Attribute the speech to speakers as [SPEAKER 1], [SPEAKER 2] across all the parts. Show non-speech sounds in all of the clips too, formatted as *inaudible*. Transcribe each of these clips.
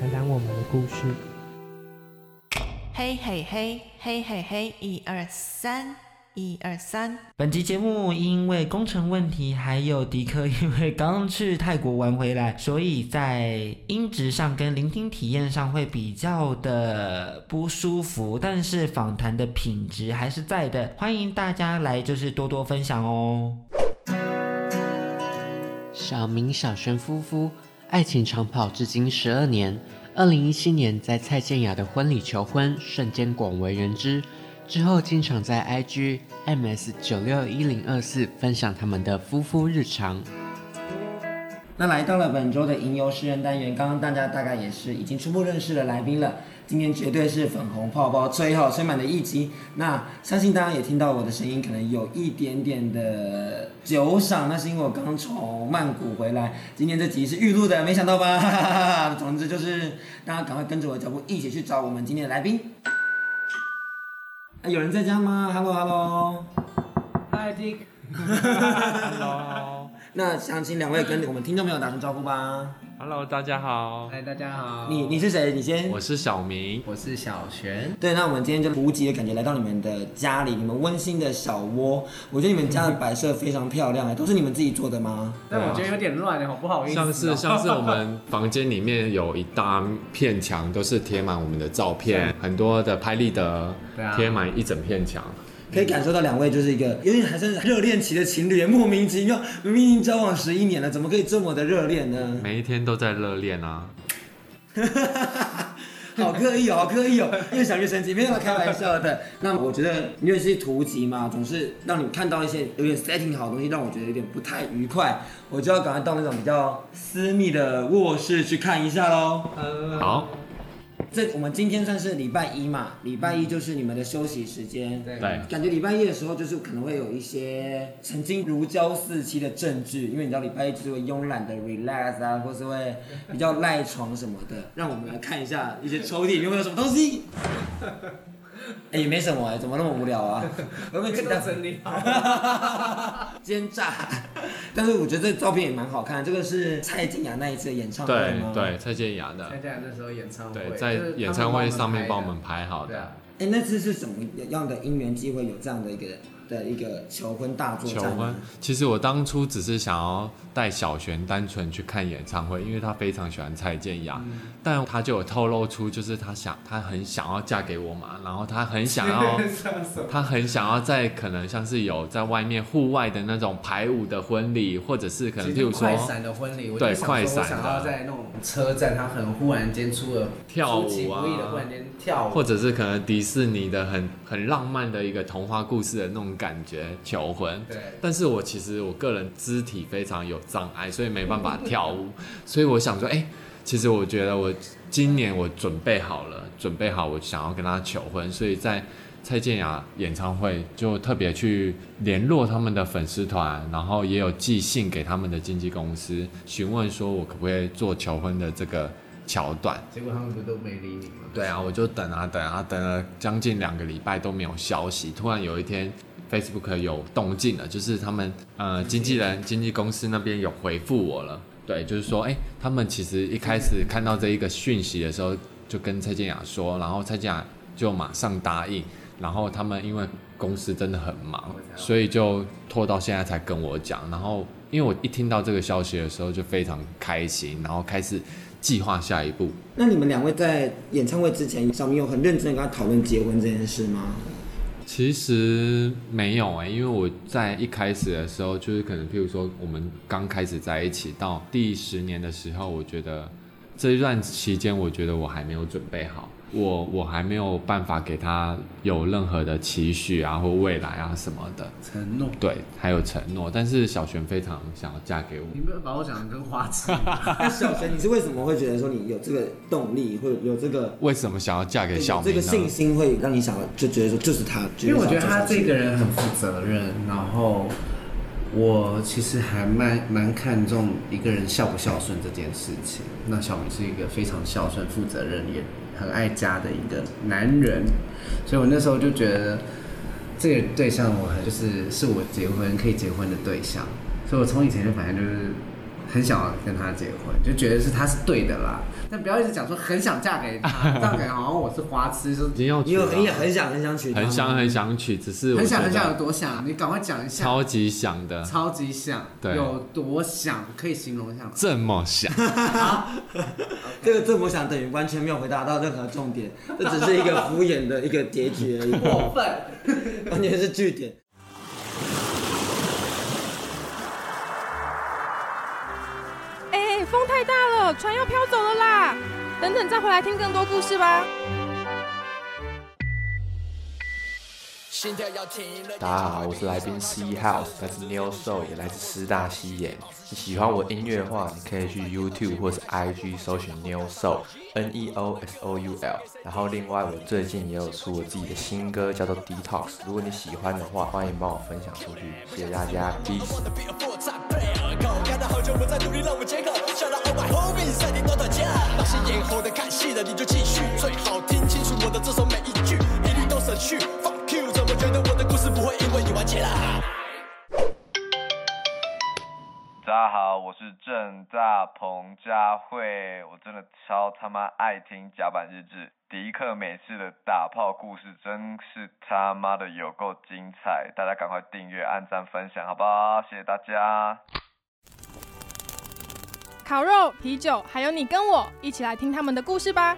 [SPEAKER 1] 谈谈我们的故事。
[SPEAKER 2] 嘿嘿嘿嘿嘿嘿，一二三。一二三，
[SPEAKER 3] 本集节目因为工程问题，还有迪克因为刚去泰国玩回来，所以在音质上跟聆听体验上会比较的不舒服，但是访谈的品质还是在的，欢迎大家来就是多多分享哦。
[SPEAKER 4] 小明、小璇夫妇爱情长跑至今十二年，二零一七年在蔡健雅的婚礼求婚，瞬间广为人知。之后经常在 IG MS 九六一零二四分享他们的夫妇日常。
[SPEAKER 3] 那来到了本周的吟游诗人单元，刚刚大家大概也是已经初步认识了来宾了。今天绝对是粉红泡泡吹好吹满的一集。那相信大家也听到我的声音，可能有一点点的酒嗓，那是因为我刚从曼谷回来。今天这集是预录的，没想到吧？*laughs* 总之就是大家赶快跟着我的脚步一起去找我们今天的来宾。有人在家吗？Hello *laughs* Hello。
[SPEAKER 1] Hi Dick。Hello。
[SPEAKER 3] 那想请两位跟我们听众朋友打声招呼吧。
[SPEAKER 5] Hello，大家好。
[SPEAKER 1] 嗨，大家好。
[SPEAKER 3] 你你是谁？你先。
[SPEAKER 5] 我是小明。
[SPEAKER 1] 我是小璇。
[SPEAKER 3] 对，那我们今天就无极的感觉来到你们的家里，你们温馨的小窝。我觉得你们家的摆设非常漂亮，都是你们自己做的吗？
[SPEAKER 1] 但我觉得有点乱，好不好意思。
[SPEAKER 5] 像是像是我们房间里面有一大片墙，都是贴满我们的照片，*laughs* 很多的拍立得，贴满一整片墙。
[SPEAKER 3] 可以感受到两位就是一个有点还是热恋期的情侣，莫名其妙，明明交往十一年了，怎么可以这么的热恋呢？
[SPEAKER 5] 每一天都在热恋啊！*laughs*
[SPEAKER 3] 好刻意哦，好刻意哦，越想越生气，没有开玩笑的。那我觉得因为是图集嘛，总是让你看到一些有点 setting 好的东西，让我觉得有点不太愉快，我就要赶快到那种比较私密的卧室去看一下喽。
[SPEAKER 5] 好。
[SPEAKER 3] 这我们今天算是礼拜一嘛，礼拜一就是你们的休息时间。
[SPEAKER 5] 对，
[SPEAKER 3] 感觉礼拜一的时候就是可能会有一些曾经如胶似漆的证据，因为你知道礼拜一就是会慵懒的 relax 啊，或是会比较赖床什么的。让我们来看一下一些抽屉有没有什么东西。*laughs* 哎，也没什么哎，怎么那么无聊啊？*laughs* 我没有其他整理好？*laughs* 奸诈！但是我觉得这照片也蛮好看，这个是蔡健雅那一次演唱会吗？
[SPEAKER 5] 对对，蔡健雅的。
[SPEAKER 1] 蔡健雅那时候演唱会。
[SPEAKER 5] 对，在演唱会上面帮我们拍好的。
[SPEAKER 3] 哎，那次是什么样的因缘机会有这样的一个？的一个求婚大作战。求婚，
[SPEAKER 5] 其实我当初只是想要带小璇单纯去看演唱会，因为她非常喜欢蔡健雅，嗯、但她就有透露出，就是她想，她很想要嫁给我嘛，然后她很想要，*laughs* 她很想要在可能像是有在外面户外的那种排舞的婚礼，或者是可能譬如说
[SPEAKER 1] 快闪的婚礼，
[SPEAKER 5] 对，快闪的，
[SPEAKER 1] 想要在那种车站，她很忽然间出了
[SPEAKER 5] 跳舞啊，
[SPEAKER 1] 忽然间跳舞，
[SPEAKER 5] 或者是可能迪士尼的很很浪漫的一个童话故事的那种。感觉求婚，对，但是我其实我个人肢体非常有障碍，所以没办法跳舞，所以我想说，哎、欸，其实我觉得我今年我准备好了，准备好我想要跟他求婚，所以在蔡健雅演唱会就特别去联络他们的粉丝团，然后也有寄信给他们的经纪公司，询问说我可不可以做求婚的这个桥段，
[SPEAKER 1] 结果他们不都没理你吗？
[SPEAKER 5] 对啊，我就等啊等啊等了将近两个礼拜都没有消息，突然有一天。Facebook 有动静了，就是他们呃经纪人、经纪公司那边有回复我了，对，就是说，哎、欸，他们其实一开始看到这一个讯息的时候，就跟蔡健雅说，然后蔡健雅就马上答应，然后他们因为公司真的很忙，所以就拖到现在才跟我讲，然后因为我一听到这个消息的时候就非常开心，然后开始计划下一步。
[SPEAKER 3] 那你们两位在演唱会之前，小明有很认真的跟他讨论结婚这件事吗？
[SPEAKER 5] 其实没有哎、欸，因为我在一开始的时候，就是可能譬如说我们刚开始在一起到第十年的时候，我觉得这一段期间，我觉得我还没有准备好。我我还没有办法给他有任何的期许啊，或未来啊什么的
[SPEAKER 6] 承诺。
[SPEAKER 5] 对，还有承诺。但是小璇非常想要嫁给我。
[SPEAKER 6] 你不要把我讲的跟花痴。*laughs*
[SPEAKER 3] 那小璇，你是为什么会觉得说你有这个动力，或有这个
[SPEAKER 5] 为什么想要嫁给小明？
[SPEAKER 3] 这个信心会让你想就觉得说就是他。
[SPEAKER 6] 因为我觉得他这个人很负责任，然后我其实还蛮蛮看重一个人孝不孝顺这件事情。那小明是一个非常孝顺、负责任也。很爱家的一个男人，所以我那时候就觉得这个对象我很就是是我结婚可以结婚的对象，所以我从以前就反正就是很想要跟他结婚，就觉得是他是对的啦。但不要一直讲说很想嫁给他，这样感觉好像我是花痴，说
[SPEAKER 3] 你有你有很很想很想娶，
[SPEAKER 5] 很想很想娶，只是
[SPEAKER 6] 很想很想有多想，你赶快讲一下。
[SPEAKER 5] 超级想的，
[SPEAKER 6] 超级想，对，有多想可以形容一下吗？
[SPEAKER 5] 这么想，*laughs*
[SPEAKER 3] 这个这么想等于完全没有回答到任何重点，这只是一个敷衍的一个结局而已，
[SPEAKER 6] 过分，*laughs*
[SPEAKER 3] 完全是句点。
[SPEAKER 7] 风太大了，船要飘走了啦！等等再回来听更多故事吧。
[SPEAKER 8] 大家好，我是来宾 C House，来自 New Soul，也来自师大西演。你喜欢我音乐的话，你可以去 YouTube 或是 IG 搜寻 New Soul，N E O S O U L。然后另外，我最近也有出我自己的新歌，叫做 Detox。如果你喜欢的话，欢迎帮我分享出去，谢谢大家，Peace。那些演后的看戏的，你就继续。最好听清楚我的这首每一句，一律都省去。Fuck you，怎么觉得我的故事不会因为你完结啦？大家好，我是政大彭佳慧，我真的超他妈爱听甲板日志。迪克每次的打炮故事真是他妈的有够精彩，大家赶快订阅、按赞、分享，好不好？谢谢大家。
[SPEAKER 7] 烤肉、啤酒，还有你跟我一起来听他们的故事吧。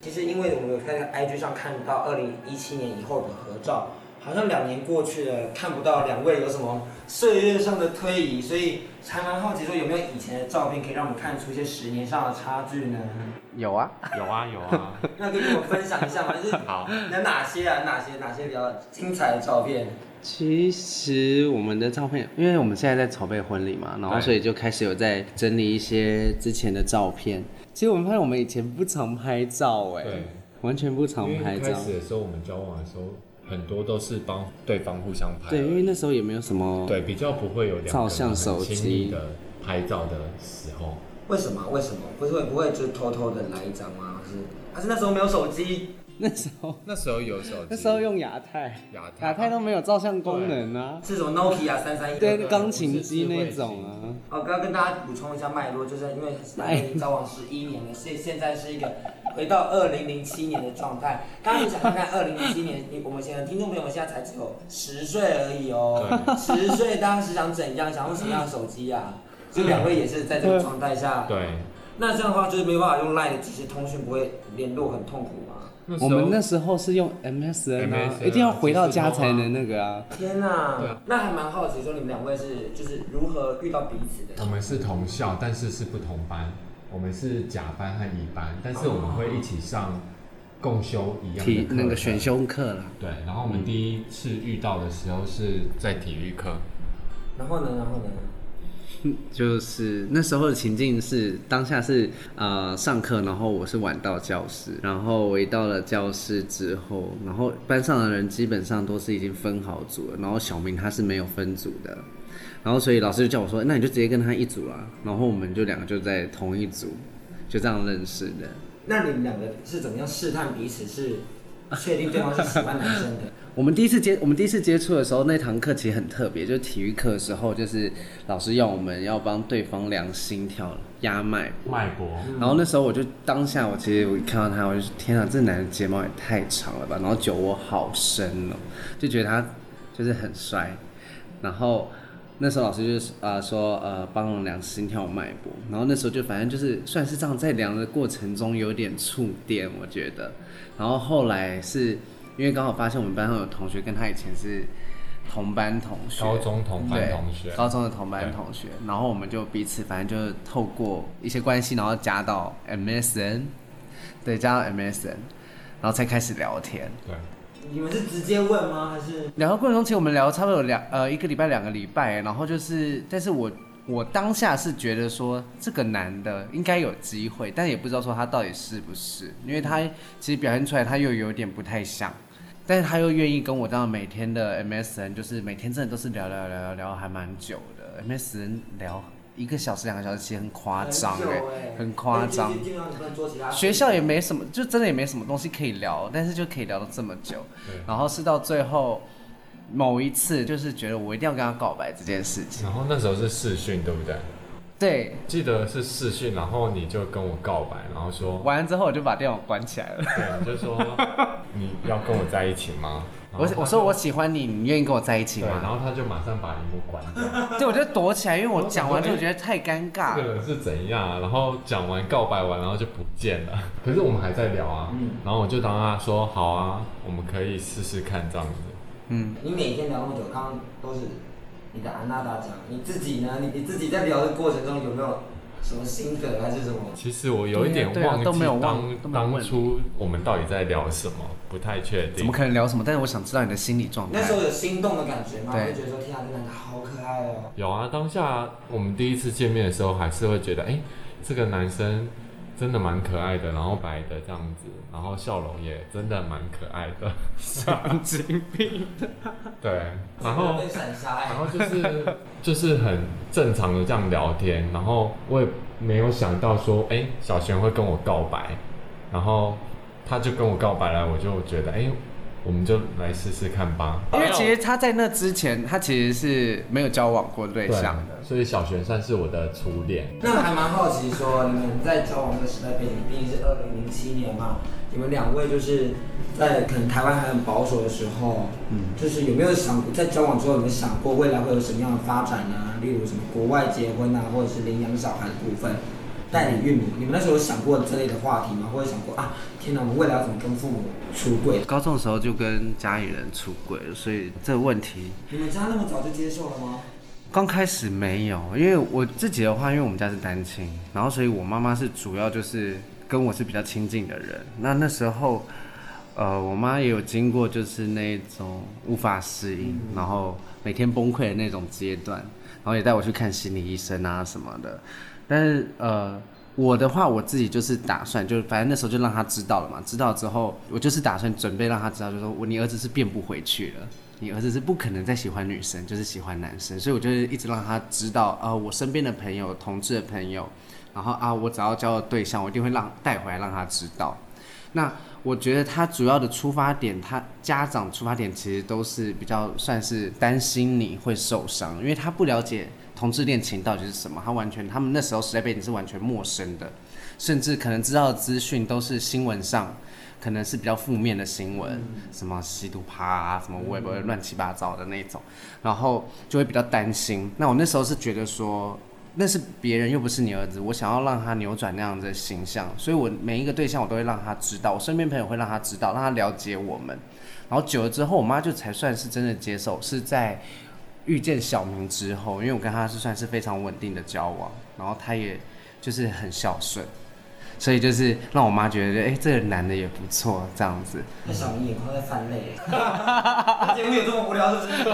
[SPEAKER 3] 其实，因为我们有在 IG 上看到二零一七年以后的合照，好像两年过去了，看不到两位有什么岁月上的推移，所以还蛮好奇说有没有以前的照片可以让我们看出一些十年上的差距呢？
[SPEAKER 8] 有啊，
[SPEAKER 5] 有啊，有啊。*laughs*
[SPEAKER 3] 那可以跟我分享一下吗？就是 *laughs* 好，有哪些啊？哪些哪些比较精彩的照片？
[SPEAKER 6] 其实我们的照片，因为我们现在在筹备婚礼嘛，然后所以就开始有在整理一些之前的照片。其实我们发现我们以前不常拍照，哎，对，完全不常拍照。
[SPEAKER 5] 开始的时候，我们交往的时候，很多都是帮对方互相拍。
[SPEAKER 6] 对，因为那时候也没有什么，
[SPEAKER 5] 对，比较不会有
[SPEAKER 6] 照相手机
[SPEAKER 5] 的拍照的时候。
[SPEAKER 3] 为什么？为什么？不是会不会就偷偷的来一张吗？还是还是那时候没有手机？*laughs*
[SPEAKER 6] 那时候，
[SPEAKER 5] 那时候有手机，
[SPEAKER 6] 那时候用亚太，亚太，亚太都没有照相功能啊，
[SPEAKER 3] 是什么？Nokia 三三一，
[SPEAKER 6] 对，钢琴机那种啊。
[SPEAKER 3] 哦，刚刚跟大家补充一下脉络，就是因为他已经交往十一年了，所以现在是一个回到二零零七年的状态。刚刚你想看看二零零七年，你我们现在听众朋友们现在才只有十岁而已哦，十岁当时想怎样，想用什么样的手机啊？所以两位也是在这个状态下，
[SPEAKER 5] 对。
[SPEAKER 3] 那这样的话就是没办法用 Line 的即时通讯，不会联络很痛苦吗？
[SPEAKER 6] 我们那时候是用 MSN 啊一定要回到家才能那个啊。
[SPEAKER 3] 天哪，对，那还蛮好奇，说你们两位是就是如何遇到彼此的？
[SPEAKER 5] 我们是同校，但是是不同班。我们是甲班和乙班，但是我们会一起上共修一样的
[SPEAKER 6] 体那个选修课了。
[SPEAKER 5] 对，然后我们第一次遇到的时候是在体育课。
[SPEAKER 3] 然后呢？然后呢？
[SPEAKER 6] 就是那时候的情境是当下是呃上课，然后我是晚到教室，然后我一到了教室之后，然后班上的人基本上都是已经分好组了，然后小明他是没有分组的，然后所以老师就叫我说，那你就直接跟他一组啊，然后我们就两个就在同一组，就这样认识的。
[SPEAKER 3] 那你们两个是怎么样试探彼此是？确定对方是喜欢男生的。
[SPEAKER 6] 我们第一次接我们第一次接触的时候，那堂课其实很特别，就是体育课的时候，就是老师要我们要帮对方量心跳、压脉
[SPEAKER 5] 脉搏。
[SPEAKER 6] 然后那时候我就当下，我其实我一看到他，我就天啊，这男的睫毛也太长了吧，然后酒窝好深哦，就觉得他就是很帅。然后那时候老师就是啊说呃帮我量心跳、脉搏。然后那时候就反正就是算是这样，在量的过程中有点触电，我觉得。然后后来是因为刚好发现我们班上有同学跟他以前是同班同学，
[SPEAKER 5] 高中同班同学，
[SPEAKER 6] 高中的同班同学，然后我们就彼此反正就是透过一些关系，然后加到 MSN，对，加到 MSN，然后才开始聊天。
[SPEAKER 5] 对，
[SPEAKER 3] 你们是直接问吗？还是
[SPEAKER 6] 聊的过程中，其实我们聊差不多有两呃一个礼拜两个礼拜，然后就是，但是我我当下是觉得说这个男的应该有机会，但也不知道说他到底是不是，因为他其实表现出来他又有点不太像。但是他又愿意跟我这样每天的 MSN，就是每天真的都是聊聊聊聊聊，还蛮久的。MSN 聊一个小时两个小时，其实很夸张哎，很夸张。学校也没什么，就真的也没什么东西可以聊，但是就可以聊到这么久。然后是到最后某一次，就是觉得我一定要跟他告白这件事情。
[SPEAKER 5] 然后那时候是试训，对不对？
[SPEAKER 6] 对，
[SPEAKER 5] 记得是试训，然后你就跟我告白，然后说
[SPEAKER 6] 完了之后我就把电脑关起来了。
[SPEAKER 5] 对，就说 *laughs* 你要跟我在一起吗？
[SPEAKER 6] 我我说我喜欢你，你愿意跟我在一起吗？
[SPEAKER 5] 对，然后他就马上把荧幕关掉。*laughs*
[SPEAKER 6] 对，我就躲起来，因为我讲完之后觉得太尴尬。
[SPEAKER 5] 这个人是怎样啊？然后讲完告白完，然后就不见了。*laughs* 可是我们还在聊啊，嗯，然后我就当他说好啊，我们可以试试看这样子。
[SPEAKER 3] 嗯，你每天聊那么久，刚刚都是。你的安娜达讲，你自己呢？你你自己在聊的过程中有没有什么心得还是什么？
[SPEAKER 5] 其实我有一点忘记当当初我们到底在聊什么，不太确定。
[SPEAKER 6] 怎么可能聊什么？但是我想知道你的心理状态。
[SPEAKER 3] 那时候有心动的感觉吗？会觉得说天啊，这男的好可爱哦。
[SPEAKER 5] 有啊，当下我们第一次见面的时候，还是会觉得，哎，这个男生。真的蛮可爱的，然后白的这样子，然后笑容也真的蛮可爱的，神经病。*laughs* 对，然后然后就是就是很正常的这样聊天，然后我也没有想到说，哎，小璇会跟我告白，然后他就跟我告白了，我就觉得，哎。我们就来试试看吧。
[SPEAKER 6] 因为其实他在那之前，他其实是没有交往过对象的，
[SPEAKER 5] 所以小璇算是我的初恋。
[SPEAKER 3] 那还蛮好奇说，你们在交往的时代背景，毕竟是二零零七年嘛，你们两位就是在可能台湾还很保守的时候，嗯，就是有没有想过在交往之后有没有想过未来会有什么样的发展呢？例如什么国外结婚啊，或者是领养小孩的部分？代理孕母，你们那时候有想过这类的话题吗？或者想过啊？天哪，我们未来要怎么跟父母出柜？
[SPEAKER 6] 高中的时候就跟家里人出柜了，所以这个问题，
[SPEAKER 3] 你们家那么早就接受了吗？
[SPEAKER 6] 刚开始没有，因为我自己的话，因为我们家是单亲，然后所以我妈妈是主要就是跟我是比较亲近的人。那那时候，呃，我妈也有经过就是那种无法适应，嗯、然后每天崩溃的那种阶段，然后也带我去看心理医生啊什么的。但是呃，我的话，我自己就是打算，就是反正那时候就让他知道了嘛。知道之后，我就是打算准备让他知道，就说我你儿子是变不回去了，你儿子是不可能再喜欢女生，就是喜欢男生。所以我就是一直让他知道，呃，我身边的朋友，同志的朋友，然后啊，我只要交的对象，我一定会让带回来让他知道。那我觉得他主要的出发点，他家长出发点其实都是比较算是担心你会受伤，因为他不了解。同志恋情到底是什么？他完全，他们那时候时代背景是完全陌生的，甚至可能知道的资讯都是新闻上，可能是比较负面的新闻，什么吸毒趴啊，什么微博乱七八糟的那种，然后就会比较担心。那我那时候是觉得说，那是别人又不是你儿子，我想要让他扭转那样的形象，所以我每一个对象我都会让他知道，我身边朋友会让他知道，让他了解我们。然后久了之后，我妈就才算是真的接受，是在。遇见小明之后，因为我跟他是算是非常稳定的交往，然后他也就是很孝顺，所以就是让我妈觉得，哎、欸，这个男的也不错，这样子。
[SPEAKER 3] 那小明眼眶在泛泪，*laughs* 节目有这么无聊是不是？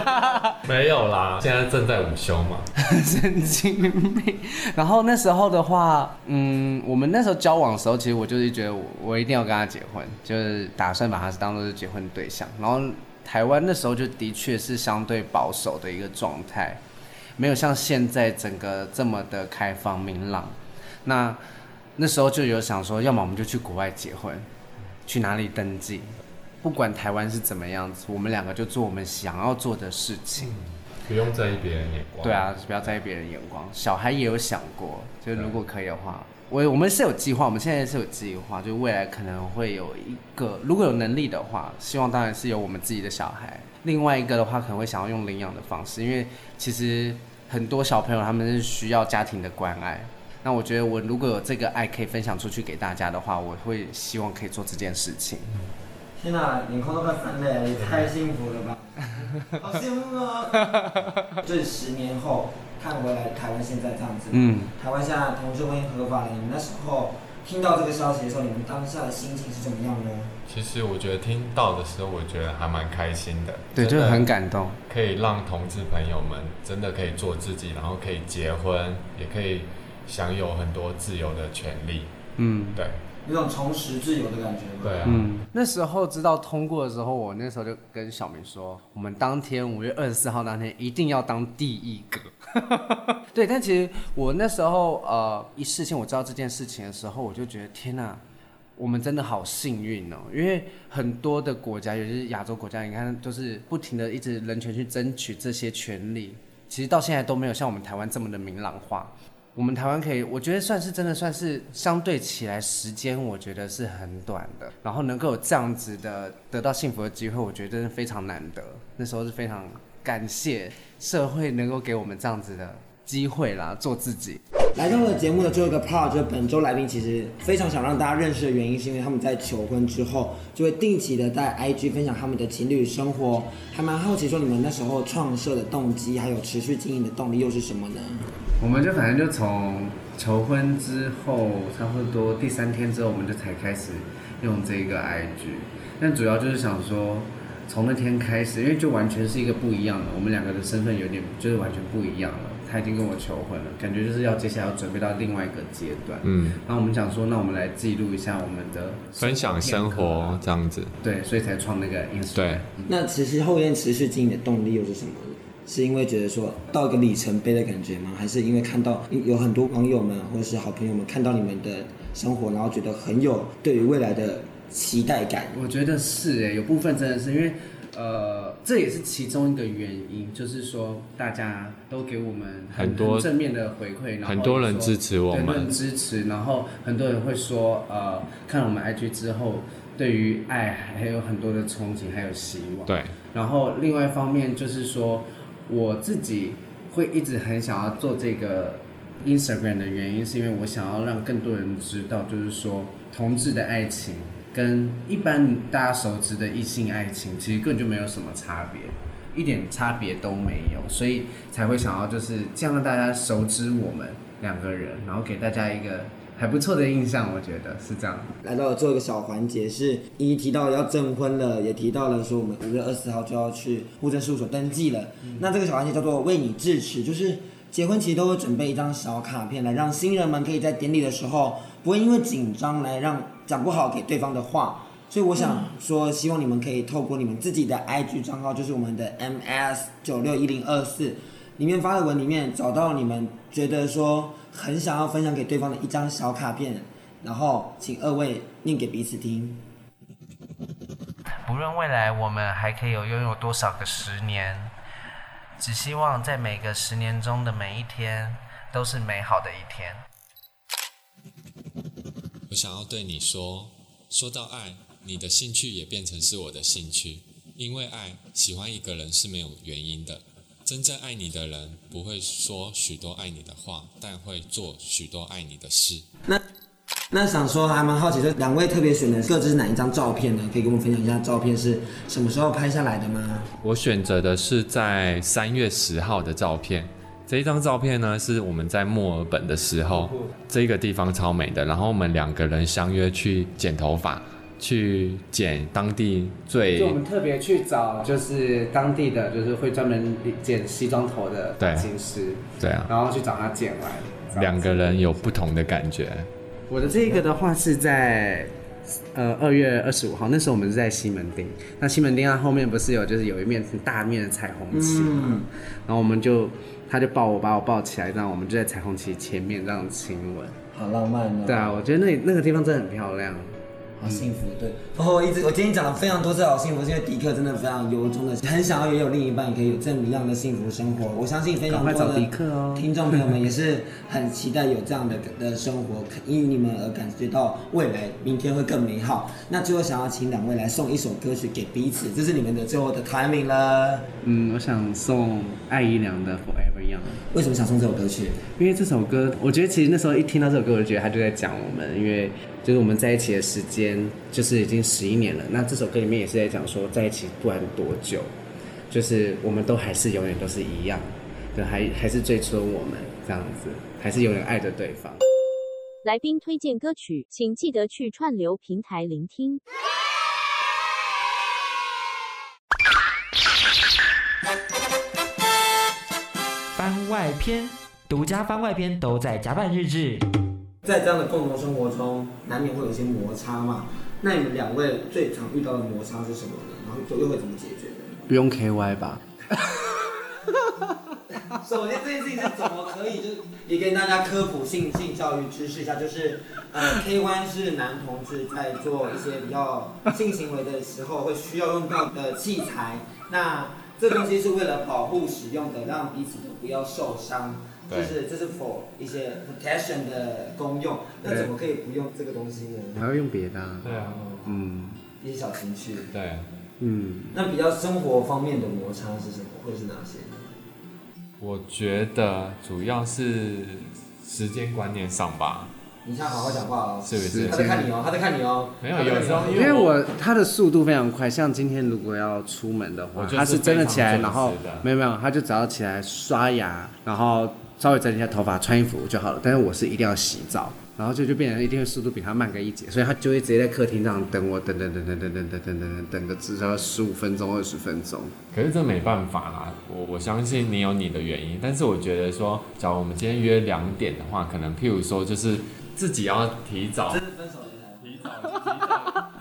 [SPEAKER 5] 没有啦，现在正在午休嘛。*laughs*
[SPEAKER 6] 神经病。然后那时候的话，嗯，我们那时候交往的时候，其实我就是觉得我，我一定要跟他结婚，就是打算把他当做是结婚对象，然后。台湾那时候就的确是相对保守的一个状态，没有像现在整个这么的开放明朗。那那时候就有想说，要么我们就去国外结婚，去哪里登记，不管台湾是怎么样子，我们两个就做我们想要做的事情，
[SPEAKER 5] 不用在意别人眼光。
[SPEAKER 6] 对啊，不要在意别人眼光。小孩也有想过，就如果可以的话。我我们是有计划，我们现在是有计划，就未来可能会有一个，如果有能力的话，希望当然是有我们自己的小孩。另外一个的话，可能会想要用领养的方式，因为其实很多小朋友他们是需要家庭的关爱。那我觉得我如果有这个爱可以分享出去给大家的话，我会希望可以做这件事情。
[SPEAKER 3] 天哪，眼眶都快翻了，也太幸福了吧！*laughs* 好羡慕啊！*laughs* 这十年后看回来，台湾现在这样子，
[SPEAKER 6] 嗯，
[SPEAKER 3] 台湾现在同志婚姻合法了，你们那时候听到这个消息的时候，你们当下的心情是怎么样呢？
[SPEAKER 5] 其实我觉得听到的时候，我觉得还蛮开心的。
[SPEAKER 6] 对，就是很感动，
[SPEAKER 5] 可以让同志朋友们真的可以做自己，然后可以结婚，也可以享有很多自由的权利。
[SPEAKER 6] 嗯，
[SPEAKER 5] 对。
[SPEAKER 3] 有种重拾自由的感觉？
[SPEAKER 5] 对啊，
[SPEAKER 6] 嗯，那时候知道通过的时候，我那时候就跟小明说，我们当天五月二十四号当天一定要当第一个。*laughs* 对，但其实我那时候呃一事情我知道这件事情的时候，我就觉得天哪，我们真的好幸运哦，因为很多的国家，尤其是亚洲国家，你看都是不停的一直人权去争取这些权利，其实到现在都没有像我们台湾这么的明朗化。我们台湾可以，我觉得算是真的算是相对起来时间，我觉得是很短的。然后能够有这样子的得到幸福的机会，我觉得真的非常难得。那时候是非常感谢社会能够给我们这样子的机会啦，做自己。
[SPEAKER 3] 来到了节目的最后一个 part，就是本周来宾其实非常想让大家认识的原因，是因为他们在求婚之后就会定期的在 IG 分享他们的情侣生活，还蛮好奇说你们那时候创设的动机，还有持续经营的动力又是什么呢？
[SPEAKER 6] 我们就反正就从求婚之后，差不多第三天之后，我们就才开始用这个 IG。但主要就是想说，从那天开始，因为就完全是一个不一样的，我们两个的身份有点就是完全不一样了。他已经跟我求婚了，感觉就是要接下来要准备到另外一个阶段。嗯，然后我们想说，那我们来记录一下我们的
[SPEAKER 5] 分享生活这样子。
[SPEAKER 6] 对，所以才创那个 Instagram。
[SPEAKER 5] 对，
[SPEAKER 3] 那其实后面持续经营的动力又是什么？是因为觉得说到一个里程碑的感觉吗？还是因为看到有很多网友们或者是好朋友们看到你们的生活，然后觉得很有对于未来的期待感？
[SPEAKER 6] 我觉得是诶，有部分真的是因为，呃，这也是其中一个原因，就是说大家都给我们很，
[SPEAKER 5] 很多
[SPEAKER 6] 很正面的回馈，然后
[SPEAKER 5] 很多人支持我们，
[SPEAKER 6] 很多人支持，然后很多人会说，呃，看了我们 IG 之后，对于爱还有很多的憧憬，还有希望。
[SPEAKER 5] 对，
[SPEAKER 6] 然后另外一方面就是说。我自己会一直很想要做这个 Instagram 的原因，是因为我想要让更多人知道，就是说同志的爱情跟一般大家熟知的异性爱情，其实根本就没有什么差别，一点差别都没有，所以才会想要就是这样让大家熟知我们两个人，然后给大家一个。还不错的印象，我觉得是这样。
[SPEAKER 3] 来到了最后一个小环节，是一提到要证婚了，也提到了说我们五月二十四号就要去户政事务所登记了。嗯、那这个小环节叫做为你致辞，就是结婚其实都会准备一张小卡片来让新人们可以在典礼的时候不会因为紧张来让讲不好给对方的话。所以我想说，希望你们可以透过你们自己的 IG 账号，就是我们的 MS 九六一零二四里面发的文里面找到你们觉得说。很想要分享给对方的一张小卡片，然后请二位念给彼此听。
[SPEAKER 9] 无论未来我们还可以有拥有多少个十年，只希望在每个十年中的每一天都是美好的一天。
[SPEAKER 10] 我想要对你说，说到爱，你的兴趣也变成是我的兴趣，因为爱，喜欢一个人是没有原因的。真正爱你的人不会说许多爱你的话，但会做许多爱你的事。
[SPEAKER 3] 那那想说还蛮好奇，这两位特别选的各自是哪一张照片呢？可以跟我们分享一下照片是什么时候拍下来的吗？
[SPEAKER 5] 我选择的是在三月十号的照片。这一张照片呢，是我们在墨尔本的时候，这个地方超美的。然后我们两个人相约去剪头发。去剪当地最，
[SPEAKER 6] 就我们特别去找，就是当地的，就是会专门剪西装头的发型师，
[SPEAKER 5] 对啊，
[SPEAKER 6] 然后去找他剪完，
[SPEAKER 5] 两个人有不同的感觉。
[SPEAKER 6] 我的这个的话是在，呃，二月二十五号，那时候我们是在西门町，那西门町它后面不是有就是有一面很大面的彩虹旗嘛，嗯，然后我们就，他就抱我，把我抱起来，这样我们就在彩虹旗前面这样亲吻，
[SPEAKER 3] 好浪漫哦。
[SPEAKER 6] 对啊，我觉得那那个地方真的很漂亮。
[SPEAKER 3] 好幸福，对。然后我一直，我今天讲了非常多次好幸福，是因为迪克真的非常由衷的，很想要也有另一半，也可以有这么一样的幸福生活。我相信非常多的听众朋友们也是很期待有这样的的生活，因你们而感觉到未来明天会更美好。那最后想要请两位来送一首歌曲给彼此，这是你们的最后的 timing 了。
[SPEAKER 6] 嗯，我想送艾怡良的 Forever Young。
[SPEAKER 3] 为什么想送这首歌曲？
[SPEAKER 6] 因为这首歌，我觉得其实那时候一听到这首歌，我就觉得他就在讲我们，因为。就是我们在一起的时间就是已经十一年了。那这首歌里面也是在讲说，在一起不管多久，就是我们都还是永远都是一样，就还还是最初的我们这样子，还是永远爱着对方。
[SPEAKER 11] 来宾推荐歌曲，请记得去串流平台聆听。
[SPEAKER 12] 番外篇，独家番外篇都在甲板日志。
[SPEAKER 3] 在这样的共同生活中，难免会有一些摩擦嘛。那你们两位最常遇到的摩擦是什么呢？然后又又会怎么解决呢？
[SPEAKER 6] 不用 KY 吧。*laughs*
[SPEAKER 3] 首先这件事情是怎么可以，就是也跟大家科普性性教育知识一下，就是呃，K-Y 是男同志在做一些比较性行为的时候会需要用到的器材。那这东西是为了保护使用的，让彼此都不要受伤。就是这是 for 一些 protection 的功用。那怎么可以不用这个东西呢？
[SPEAKER 6] 你还要用别的啊？
[SPEAKER 3] 对啊，
[SPEAKER 6] 嗯，
[SPEAKER 3] 一些小情趣。
[SPEAKER 5] 对，
[SPEAKER 6] 嗯。
[SPEAKER 3] 那比较生活方面的摩擦是什么？会是哪些？
[SPEAKER 5] 我觉得主要是时间观念上吧。
[SPEAKER 3] 你先好好讲话哦。
[SPEAKER 5] 是不是？
[SPEAKER 3] 他在看你哦，他在看你哦。
[SPEAKER 5] 没有，有时候
[SPEAKER 6] 因为我他的速度非常快，像今天如果要出门的话，他是真的起来，然后没有没有，他就只要起来刷牙，然后稍微整理一下头发，穿衣服就好了。但是我是一定要洗澡。然后就就变成一定速度比他慢个一截，所以他就会直接在客厅这样等我，等等等等等等等等等等个至少十五分钟二十分钟。
[SPEAKER 5] 可是这没办法啦，我我相信你有你的原因，但是我觉得说，假如我们今天约两点的话，可能譬如说就是自己要提早，提早提早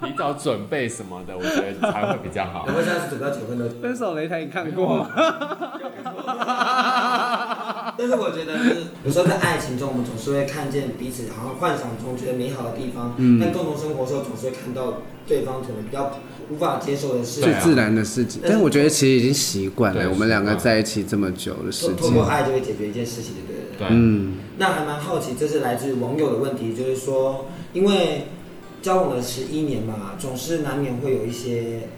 [SPEAKER 5] 提早准备什么的，我觉得才会比较好。
[SPEAKER 3] 我们现在是准备要结婚的，
[SPEAKER 6] 分手擂台你看过吗？
[SPEAKER 3] 但是我觉得，就是有时候在爱情中，我们总是会看见彼此好像幻想中觉得美好的地方，嗯，但共同生活的时候，总是会看到对方可能比较无法接受的事，
[SPEAKER 6] 最自然的事情。但是我觉得其实已经习惯了，我们两个在一起这么久的时间，
[SPEAKER 3] 通过爱就会解决一件事情，对不对？
[SPEAKER 5] 对。
[SPEAKER 3] 嗯。那还蛮好奇，这是来自网友的问题，就是说，因为交往了十一年嘛，总是难免会有一些。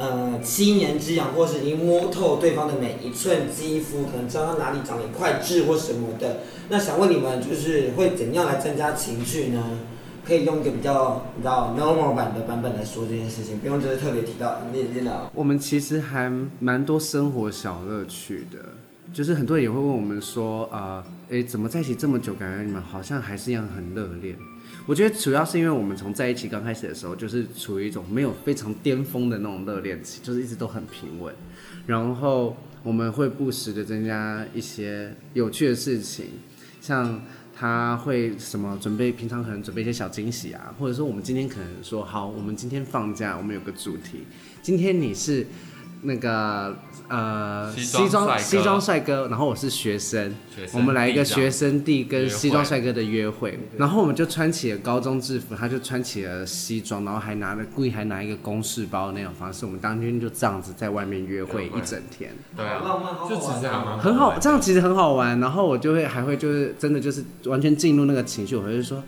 [SPEAKER 3] 呃，七年之痒，或是已经摸透对方的每一寸肌肤，可能知道他哪里长了一块痣或什么的。那想问你们，就是会怎样来增加情趣呢？可以用一个比较比较 normal 版的版本来说这件事情，不用就是特别提到你你的。
[SPEAKER 6] 我们其实还蛮多生活小乐趣的，就是很多人也会问我们说，呃，哎，怎么在一起这么久，感觉你们好像还是一样很热恋。我觉得主要是因为我们从在一起刚开始的时候，就是处于一种没有非常巅峰的那种热恋期，就是一直都很平稳。然后我们会不时的增加一些有趣的事情，像他会什么准备，平常可能准备一些小惊喜啊，或者说我们今天可能说好，我们今天放假，我们有个主题，今天你是。那个呃，西装西装帅哥，然后我是学生，我们来一个学生弟跟西装帅哥的约会，然后我们就穿起了高中制服，他就穿起了西装，然后还拿了故意还拿一个公事包那种方式，我们当天就这样子在外面约会一整天，
[SPEAKER 5] 对啊，浪漫就其实还蛮
[SPEAKER 6] 很好，这样其实很好玩，然后我就会还会就是真的就是完全进入那个情绪，我会说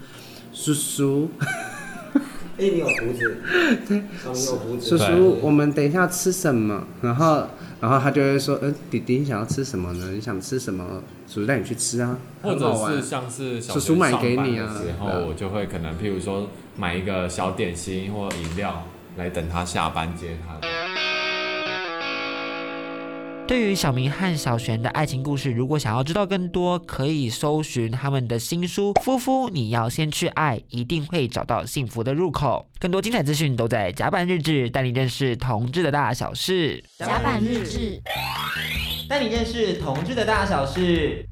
[SPEAKER 6] 叔叔。*laughs*
[SPEAKER 3] 哎，你有胡子？对，
[SPEAKER 6] 叔叔，我们等一下吃什么？然后，然后他就会说，嗯，弟弟，你想要吃什么呢？你想吃什么？叔叔带你去吃啊。
[SPEAKER 5] 或者是像是叔叔买给你啊，然后我就会可能，譬如说买一个小点心或饮料来等他下班接他。
[SPEAKER 12] 对于小明和小璇的爱情故事，如果想要知道更多，可以搜寻他们的新书《夫妇你要先去爱》，一定会找到幸福的入口。更多精彩资讯都在甲板日志，带你认识同志的大小事。
[SPEAKER 11] 甲板日志，
[SPEAKER 12] 带你认识同志的大小事。